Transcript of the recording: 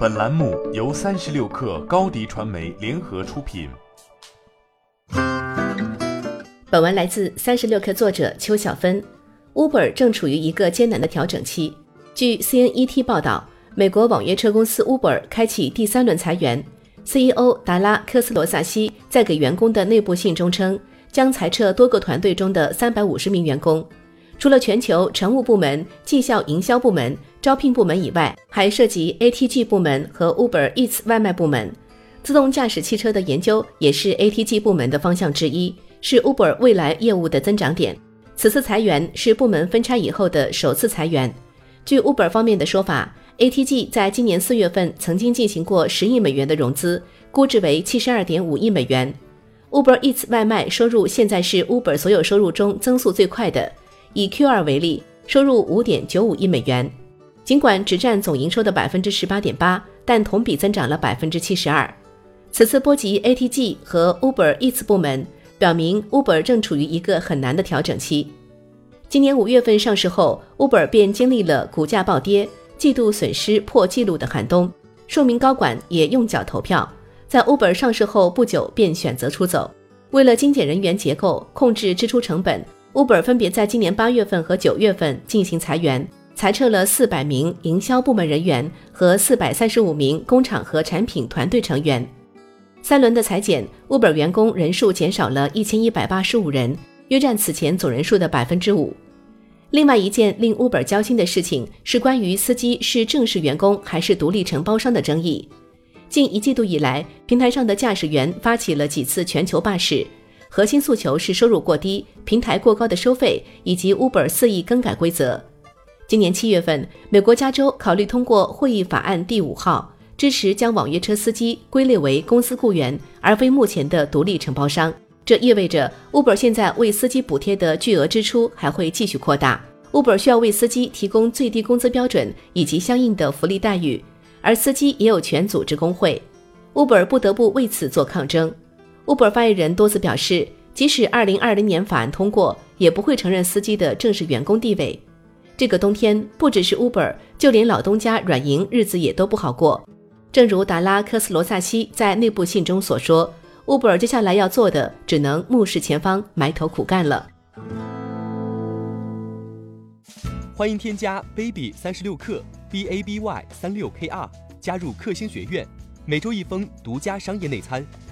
本栏目由三十六氪高低传媒联合出品。本文来自三十六氪作者邱小芬。Uber 正处于一个艰难的调整期。据 CNET 报道，美国网约车公司 Uber 开启第三轮裁员。CEO 达拉科斯罗萨西在给员工的内部信中称，将裁撤多个团队中的三百五十名员工。除了全球乘务部门、绩效营销部门、招聘部门以外，还涉及 ATG 部门和 Uber Eats 外卖部门。自动驾驶汽车的研究也是 ATG 部门的方向之一，是 Uber 未来业务的增长点。此次裁员是部门分拆以后的首次裁员。据 Uber 方面的说法，ATG 在今年四月份曾经进行过十亿美元的融资，估值为七十二点五亿美元。Uber Eats 外卖收入现在是 Uber 所有收入中增速最快的。以 Q2 为例，收入五点九五亿美元，尽管只占总营收的百分之十八点八，但同比增长了百分之七十二。此次波及 ATG 和 Uber Eats 部门，表明 Uber 正处于一个很难的调整期。今年五月份上市后，Uber 便经历了股价暴跌、季度损失破纪录的寒冬，数名高管也用脚投票，在 Uber 上市后不久便选择出走。为了精简人员结构，控制支出成本。Uber 分别在今年八月份和九月份进行裁员，裁撤了四百名营销部门人员和四百三十五名工厂和产品团队成员。三轮的裁减，Uber 员工人数减少了一千一百八十五人，约占此前总人数的百分之五。另外一件令 Uber 焦心的事情是关于司机是正式员工还是独立承包商的争议。近一季度以来，平台上的驾驶员发起了几次全球罢市。核心诉求是收入过低、平台过高的收费以及 Uber 肆意更改规则。今年七月份，美国加州考虑通过会议法案第五号，支持将网约车司机归类为公司雇员，而非目前的独立承包商。这意味着 Uber 现在为司机补贴的巨额支出还会继续扩大。Uber 需要为司机提供最低工资标准以及相应的福利待遇，而司机也有权组织工会。Uber 不得不为此做抗争。Uber 发言人多次表示，即使2020年法案通过，也不会承认司机的正式员工地位。这个冬天，不只是 Uber，就连老东家软银日子也都不好过。正如达拉科斯罗萨西在内部信中所说，Uber 接下来要做的，只能目视前方，埋头苦干了。欢迎添加 baby 三十六克 b a b y 三六 k r 加入克星学院，每周一封独家商业内参。